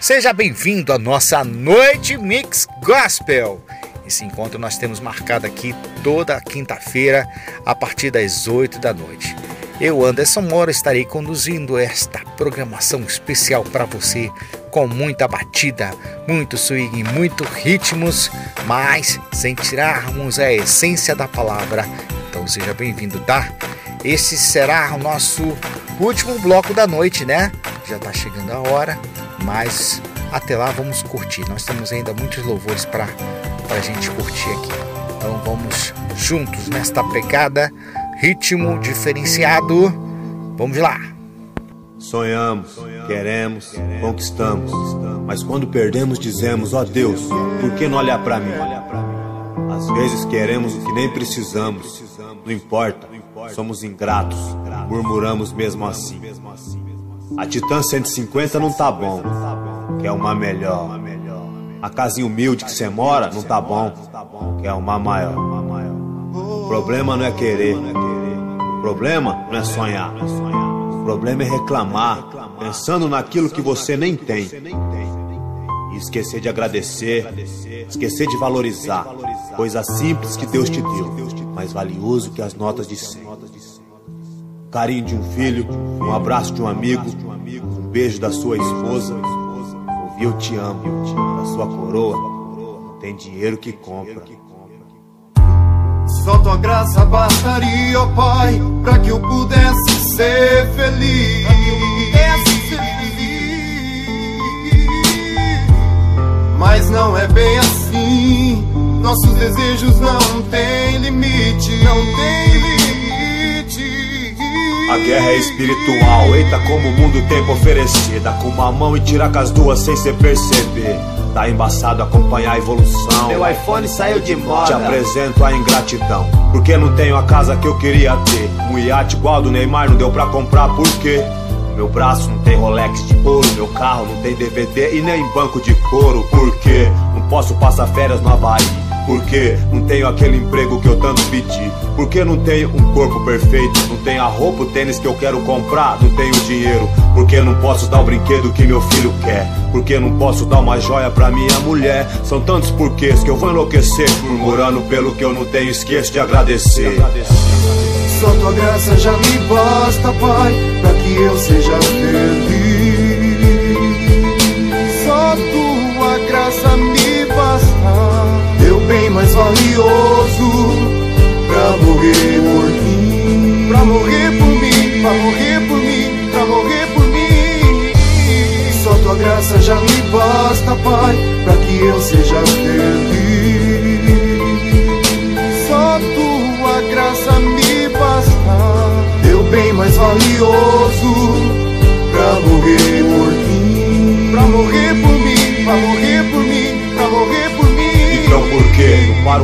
Seja bem-vindo à nossa Noite Mix Gospel. Esse encontro nós temos marcado aqui toda quinta-feira a partir das 8 da noite. Eu, Anderson Mora, estarei conduzindo esta programação especial para você com muita batida, muito swing, muito ritmos, mas sem tirarmos a essência da palavra. Então seja bem-vindo, tá? Esse será o nosso último bloco da noite, né? Já está chegando a hora, mas até lá vamos curtir. Nós temos ainda muitos louvores para a gente curtir aqui. Então vamos juntos nesta pegada, ritmo diferenciado. Vamos lá. Sonhamos, queremos, conquistamos, mas quando perdemos dizemos: ó oh Deus, por que não olhar para mim? Às vezes queremos o que nem precisamos, não importa, somos ingratos, murmuramos mesmo assim. A Titan 150 não tá bom, quer uma melhor. A casinha humilde que você mora não tá bom, quer uma maior. O problema não é querer, o problema não é sonhar. O problema é reclamar, pensando naquilo que você nem tem. E esquecer de agradecer, esquecer de valorizar. Coisa simples que Deus te deu, mais valioso que as notas de 100 carinho de um filho, um abraço de um amigo, um beijo da sua esposa. Ouvir eu te amo, da sua coroa, não tem dinheiro que compra. Só tua graça bastaria, ó oh Pai, para que eu pudesse ser feliz. Mas não é bem assim. Nossos desejos não têm limite. Não tem a guerra é espiritual, eita como o mundo tem pra oferecer Dá com uma mão e tira com as duas sem se perceber Tá embaçado acompanhar a evolução Meu iPhone saiu de moda Te apresento a ingratidão Porque não tenho a casa que eu queria ter Um iate igual do Neymar não deu pra comprar por quê? Meu braço não tem Rolex de ouro, meu carro não tem DVD e nem banco de couro. Por quê? Não posso passar férias no Havaí. Porque não tenho aquele emprego que eu tanto pedi. Porque não tenho um corpo perfeito. Não tenho a roupa, o tênis que eu quero comprar. Não tenho dinheiro. Porque não posso dar o brinquedo que meu filho quer. Porque não posso dar uma joia pra minha mulher. São tantos porquês que eu vou enlouquecer. Murmurando pelo que eu não tenho, esqueço de agradecer. Só tua graça já me basta, Pai, pra que eu seja feliz. Só tua graça me basta bem mais valioso pra morrer por mim, pra morrer por mim, pra morrer por mim, pra morrer por mim. Só tua graça já me basta, Pai, pra que eu seja feliz. Só tua graça me basta, teu bem mais valioso pra morrer por mim,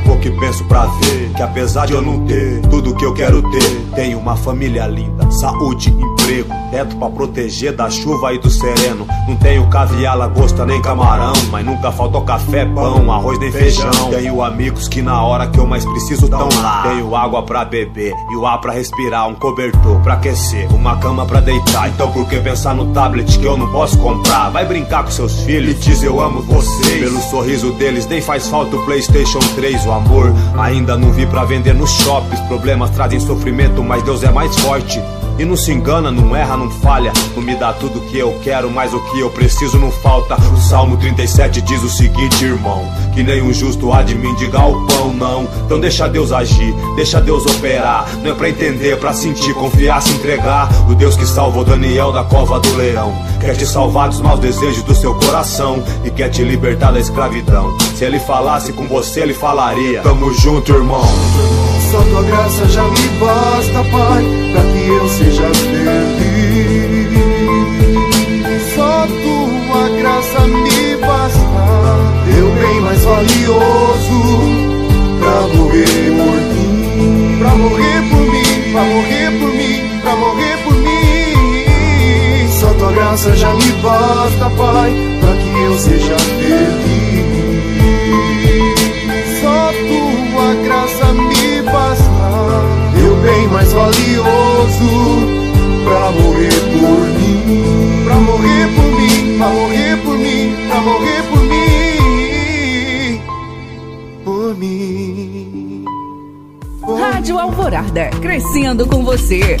pouco e penso pra ver Que apesar de eu não ter tudo que eu quero ter Tenho uma família linda, saúde, emprego Teto pra proteger da chuva e do sereno. Não tenho caviar, lagosta nem camarão Mas nunca faltou café, pão, arroz nem feijão. Tenho amigos que na hora que eu mais preciso tão lá. Tenho água pra beber e o ar pra respirar Um cobertor pra aquecer, uma cama pra deitar. Então por que pensar no tablet que eu não posso comprar? Vai brincar com seus filhos e diz eu amo vocês. Pelo sorriso deles nem faz falta do Playstation 3 Amor. Ainda não vi pra vender nos shops Problemas trazem sofrimento, mas Deus é mais forte e não se engana, não erra, não falha. Não me dá tudo que eu quero, mas o que eu preciso não falta. O Salmo 37 diz o seguinte, irmão: Que nem um justo há de mendigar o pão, não. Então deixa Deus agir, deixa Deus operar. Não é pra entender, é pra sentir, confiar, se entregar. O Deus que salvou Daniel da cova do leão. Quer te salvar dos maus desejos do seu coração e quer te libertar da escravidão. Se ele falasse com você, ele falaria: Tamo junto, irmão. Só tua graça já me basta, Pai, pra que eu seja feliz. Só tua graça me basta, teu bem mais valioso, pra morrer por mim, pra morrer por mim, pra morrer por mim, pra morrer por mim. Só tua graça já me basta, Pai, pra que eu seja feliz. Aguarda, crescendo com você.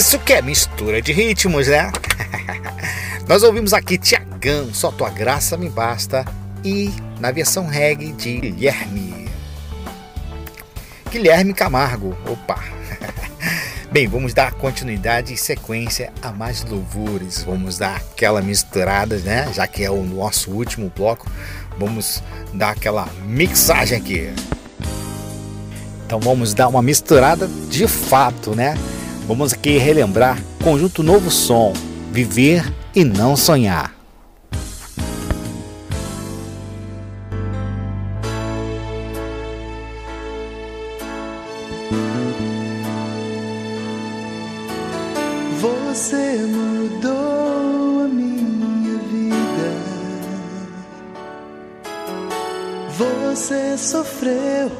Isso que é mistura de ritmos, né? Nós ouvimos aqui Tiagão, Só Tua Graça Me Basta e na versão reggae de Guilherme. Guilherme Camargo, opa! Bem, vamos dar continuidade e sequência a mais louvores. Vamos dar aquela misturada, né? Já que é o nosso último bloco, vamos dar aquela mixagem aqui. Então vamos dar uma misturada de fato, né? Vamos aqui relembrar conjunto Novo Som, Viver e Não Sonhar. Você mudou a minha vida. Você sofreu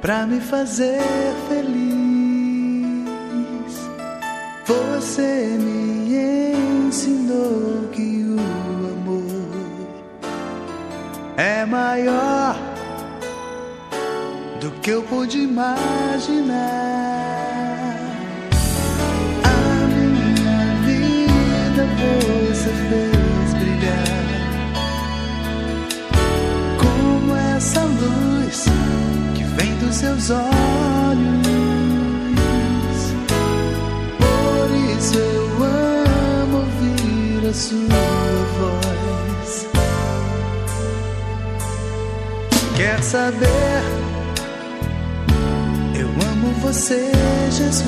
pra me fazer feliz. Você me ensinou que o amor é maior do que eu pude imaginar. você fez brilhar como essa luz que vem dos seus olhos. Saber? Eu amo você, Jesus.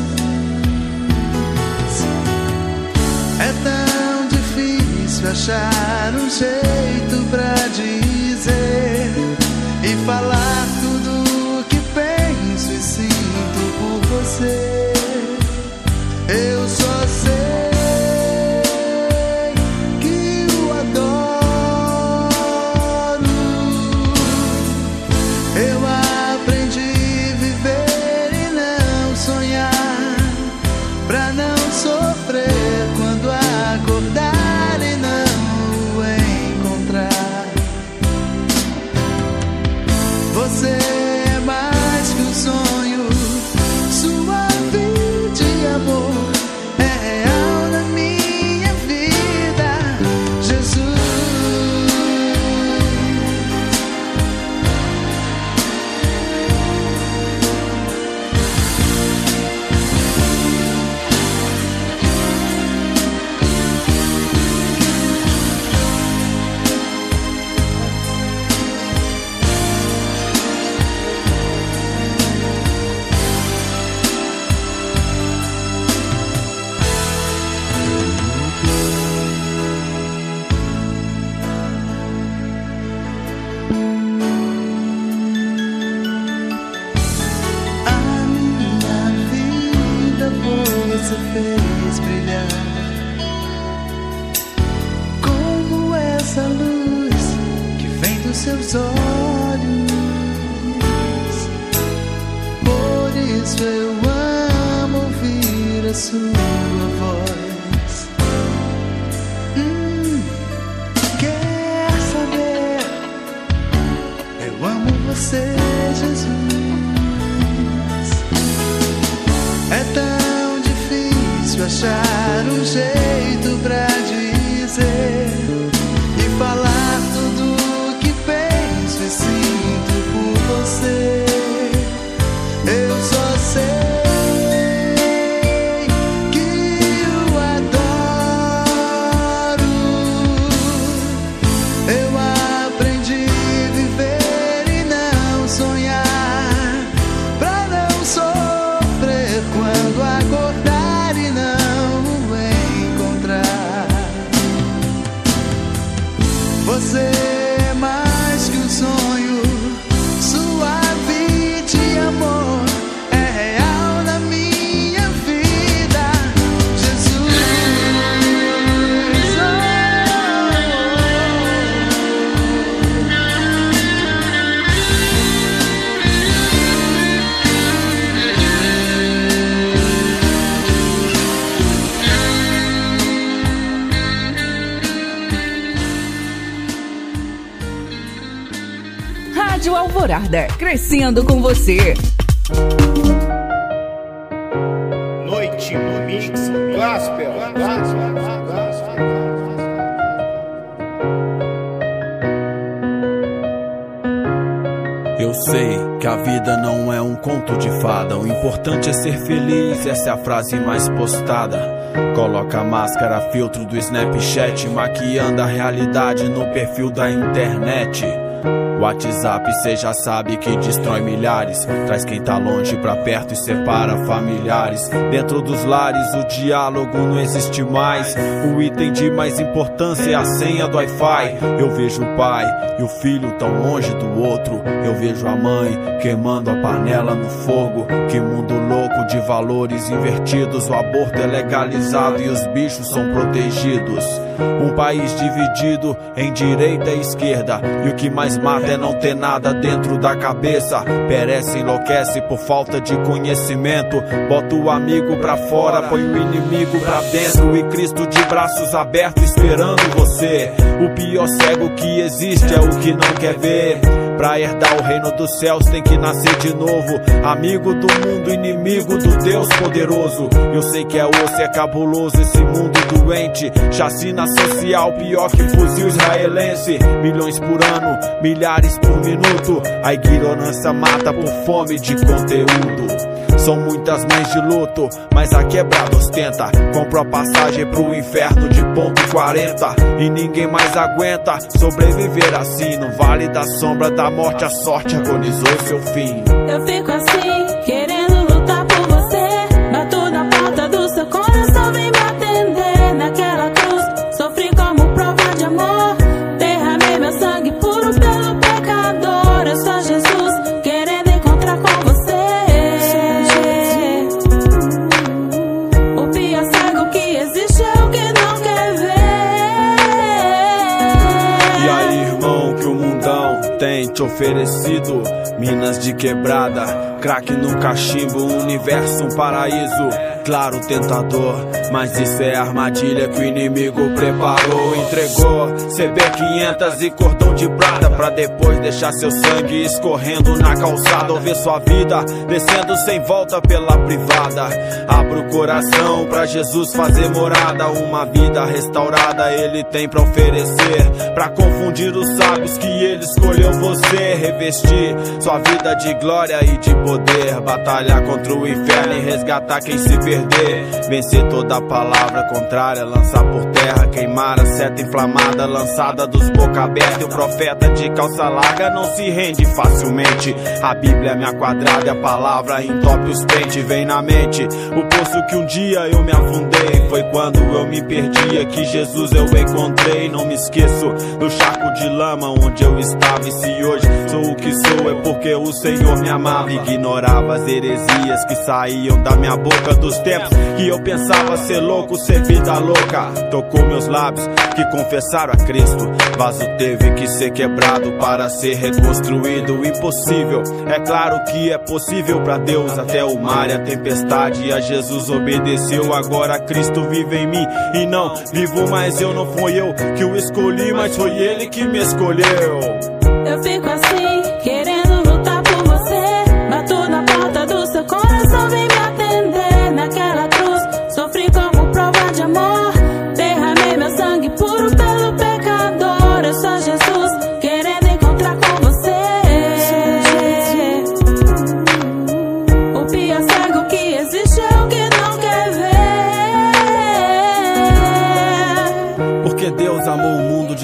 É tão difícil achar um jeito pra dizer Rádio Alvorada, crescendo com você. Noite no Mix Eu sei que a vida não é um conto de fada. O importante é ser feliz, essa é a frase mais postada. Coloca a máscara, filtro do Snapchat, maquiando a realidade no perfil da internet. WhatsApp, cê já sabe que destrói milhares. Traz quem tá longe pra perto e separa familiares. Dentro dos lares, o diálogo não existe mais. O item de mais importância é a senha do Wi-Fi. Eu vejo o pai e o filho tão longe do outro. Eu vejo a mãe queimando a panela no fogo. Que mundo louco de valores invertidos. O aborto é legalizado e os bichos são protegidos. Um país dividido em direita e esquerda. E o que mais mata é não ter nada dentro da cabeça. Perece, enlouquece por falta de conhecimento. Bota o amigo pra fora, põe o inimigo pra dentro. E Cristo de braços abertos esperando você. O pior cego que existe é o que não quer ver. Pra herdar o reino dos céus tem que nascer de novo. Amigo do mundo, inimigo do Deus poderoso. Eu sei que é osso, é cabuloso esse mundo doente. Chacina social pior que fuzil israelense. Milhões por ano, milhares por minuto. A ignorância mata por fome de conteúdo. São muitas mães de luto, mas a quebrada ostenta. Compro a passagem pro inferno de ponto 40. E ninguém mais aguenta sobreviver assim. No vale da sombra da morte, a sorte agonizou seu fim. Eu fico assim, oferecido? Minas de quebrada, crack no cachimbo, universo, um paraíso. Claro, tentador, mas isso é armadilha que o inimigo preparou. Entregou CB500 e cordão de prata pra depois deixar seu sangue escorrendo na calçada. Ou ver sua vida descendo sem volta pela privada. Abra o coração pra Jesus fazer morada. Uma vida restaurada ele tem pra oferecer. Pra confundir os sábios que ele escolheu você. Revestir sua vida de glória e de poder. Batalhar contra o inferno e resgatar quem se perder. Vencer toda palavra contrária, lançar por terra, queimar a seta inflamada, lançada dos boca aberta. E o profeta de calça larga não se rende facilmente. A Bíblia é minha quadrada e a palavra entope os pentes. Vem na mente o poço que um dia eu me afundei. Foi quando eu me perdia que Jesus eu encontrei. Não me esqueço do charco de lama onde eu estava. E se hoje sou o que sou, é porque o Senhor me amava. Ignorava as heresias que saíam da minha boca dos tempos que eu pensava ser louco, ser vida louca. Tocou meus lábios que confessaram a Cristo. Vaso teve que ser quebrado para ser reconstruído. Impossível, é claro que é possível para Deus. Até o mar e a tempestade, a Jesus obedeceu. Agora Cristo vive em mim e não vivo mais eu. Não foi eu que o escolhi, mas foi Ele que me escolheu. Eu fico assim,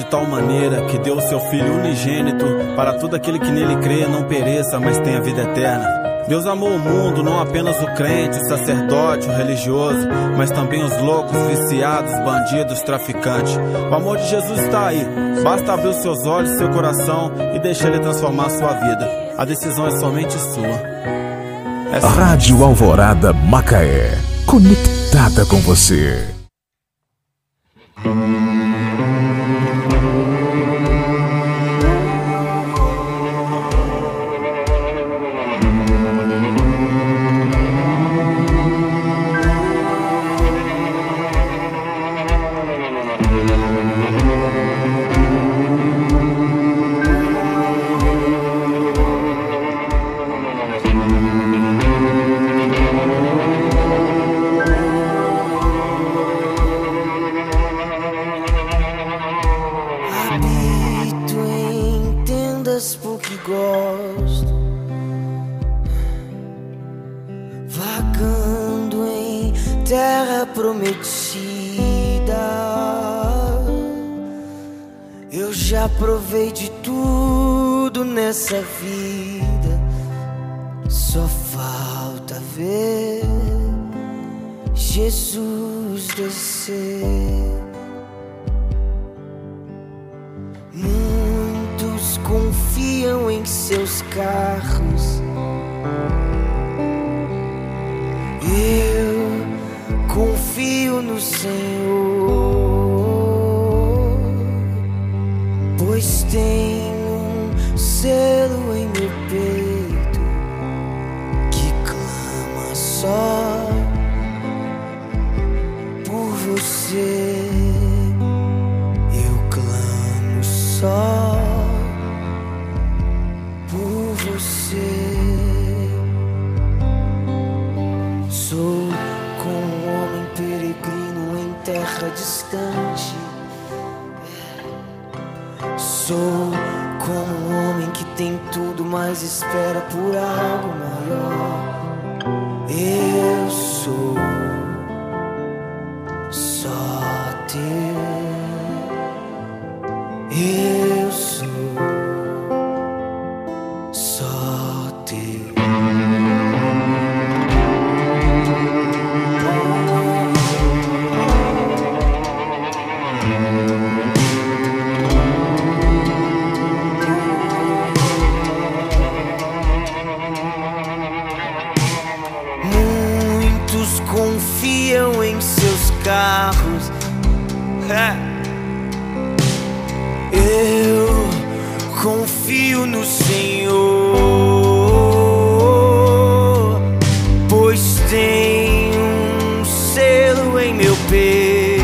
tal maneira que deu o seu Filho unigênito para todo aquele que nele crê não pereça, mas tenha vida eterna. Deus amou o mundo, não apenas o crente, o sacerdote, o religioso, mas também os loucos, viciados, bandidos, traficantes. O amor de Jesus está aí. Basta abrir os seus olhos, seu coração e deixar ele transformar sua vida. A decisão é somente sua. É. Rádio Alvorada Macaé. Conectada com você. Confiam em seus carros. Eu confio no Senhor. Mas espera por algo em meu peito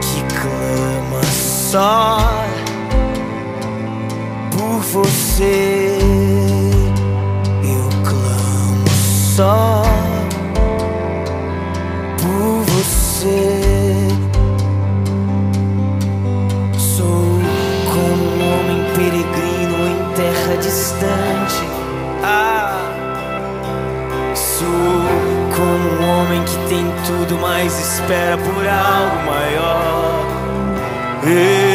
que clama só por você. Tudo, mas espera por algo maior. Eu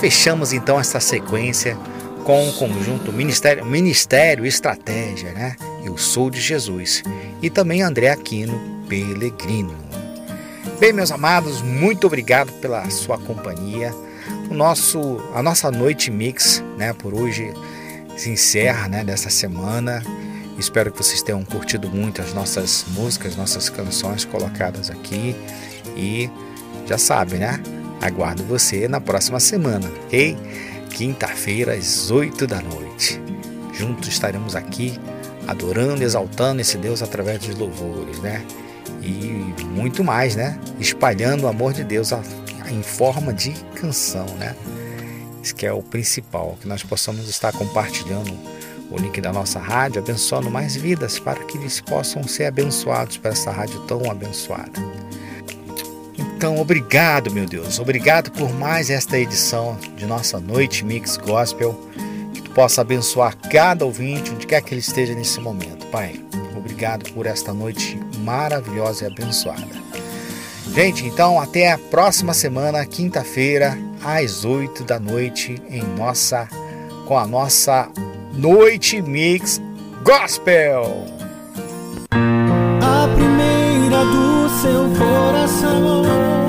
fechamos então essa sequência com o conjunto Ministério, Ministério Estratégia, né? Eu sou de Jesus. E também André Aquino Pelegrino. Bem, meus amados, muito obrigado pela sua companhia. O nosso, a nossa noite mix, né, por hoje se encerra, né, dessa semana. Espero que vocês tenham curtido muito as nossas músicas, nossas canções colocadas aqui e já sabe, né? Aguardo você na próxima semana, ok? quinta-feira às 8 da noite. Juntos estaremos aqui adorando, exaltando esse Deus através dos louvores, né? E muito mais, né? Espalhando o amor de Deus em forma de canção, né? Isso que é o principal, que nós possamos estar compartilhando o link da nossa rádio, abençoando mais vidas para que eles possam ser abençoados por essa rádio tão abençoada. Então, obrigado, meu Deus, obrigado por mais esta edição de nossa Noite Mix Gospel. Que tu possa abençoar cada ouvinte, onde quer que ele esteja nesse momento, Pai. Obrigado por esta noite maravilhosa e abençoada. Gente, então até a próxima semana, quinta-feira, às 8 da noite, em nossa com a nossa Noite Mix Gospel. Do seu coração